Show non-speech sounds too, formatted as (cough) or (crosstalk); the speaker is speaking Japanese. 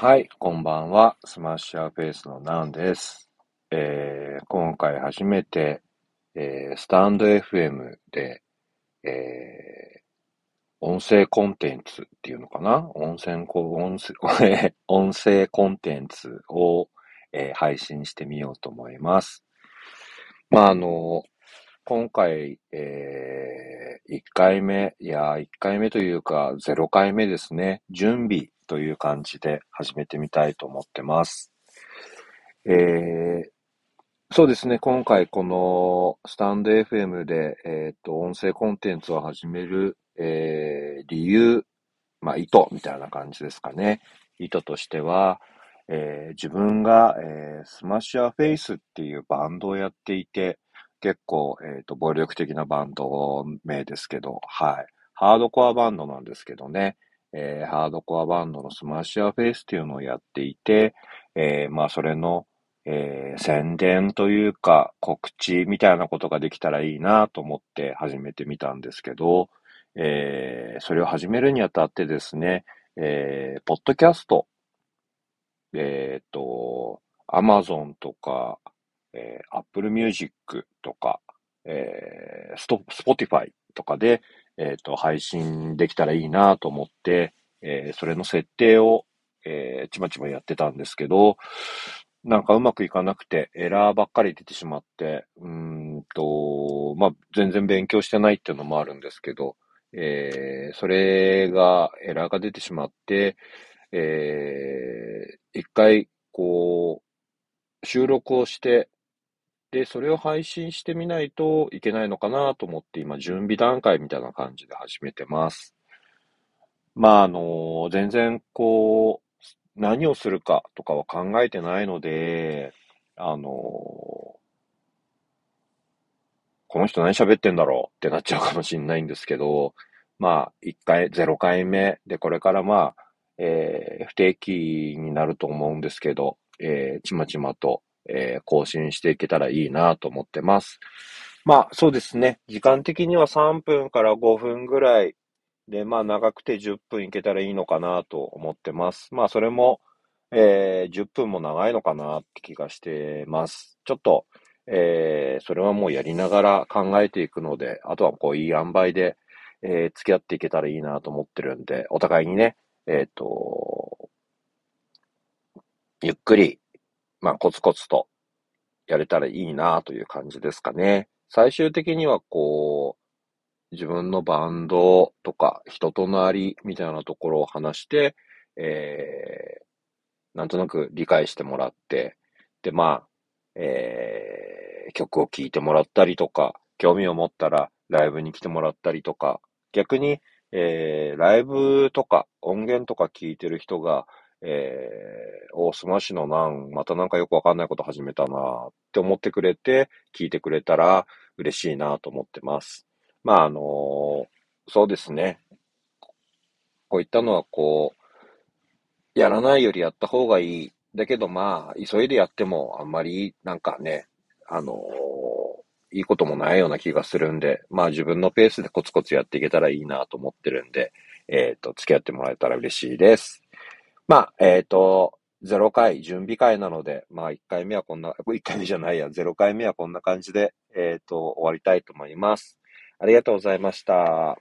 はい、こんばんは。 Smash Your Face のナンです。えー、今回初めて、えー、スタンド FM で、えー、音声コンテンツっていうのかな？音声音声 (laughs) 音声コンテンツを、えー、配信してみようと思います。まあ、あの、今回、えー、1回目、いや、1回目というか、0回目ですね。準備という感じで始めてみたいと思ってます。えー、そうですね、今回このスタンド FM で、えっ、と、音声コンテンツを始める、えー、理由、まあ、意図みたいな感じですかね。意図としては、えー、自分が、えー、 Smash Your Face っていうバンドをやっていて、結構、えっ、ー、と、暴力的なバンド名ですけど、はい。ハードコアバンドなんですけどね。えー、ハードコアバンドの Smash Your Face っていうのをやっていて、えー、まあそれの、えー、宣伝というか告知みたいなことができたらいいなと思って始めてみたんですけど、えー、それを始めるにあたってですね、えー、ポッドキャスト、えっ、ー、と、アマゾンとか、えー、Apple Music とか、えー、スト、 Spotify とかで、えっ、ー、と、配信できたらいいなと思って、えー、それの設定を、えー、ちまちまやってたんですけど、なんかうまくいかなくて、エラーばっかり出てしまって、うんと、まあ、全然勉強してないっていうのもあるんですけど、えー、それが、エラーが出てしまって、えー、一回、こう、収録をして、で、それを配信してみないといけないのかなと思って今準備段階みたいな感じで始めてます。まあ、あの、全然こう、何をするかとかは考えてないので、あの、この人何喋ってんだろうってなっちゃうかもしれないんですけど、まあ、1回、0回目で、これからまあ、えー、不定期になると思うんですけど、えー、ちまちまと、えー、更新していけたらいいなと思ってます。まあ、そうですね。時間的には3分から5分ぐらいで、まあ、長くて10分いけたらいいのかなと思ってます。まあ、それも、えー、10分も長いのかなって気がしてます。ちょっと、えー、それはもうやりながら考えていくので、あとはこう、いい塩梅で、えー、付き合っていけたらいいなと思ってるんで、お互いにね、えっ、と、ゆっくりまあ、コツコツとやれたらいいなという感じですかね。最終的にはこう、自分のバンドとか人となりみたいなところを話して、えー、なんとなく理解してもらって、で、まあ、えー、曲を聴いてもらったりとか、興味を持ったらライブに来てもらったりとか、逆に、えー、ライブとか音源とか聞いてる人が、えー、お、スマッシュのなん、またなんかよくわかんないこと始めたなって思ってくれて、聞いてくれたら嬉しいなと思ってます。まあ、あのー、そうですね。こういったのはこう、やらないよりやった方がいい。だけどまあ、急いでやってもあんまりなんかね、あのー、いいこともないような気がするんで、まあ自分のペースでコツコツやっていけたらいいなと思ってるんで、えっ、ー、と、付き合ってもらえたら嬉しいです。まあ、えっ、ー、と、0回、準備会なので、まあ1回目はこんな、1回目じゃないや、0回目はこんな感じで、えっ、ー、と、終わりたいと思います。ありがとうございました。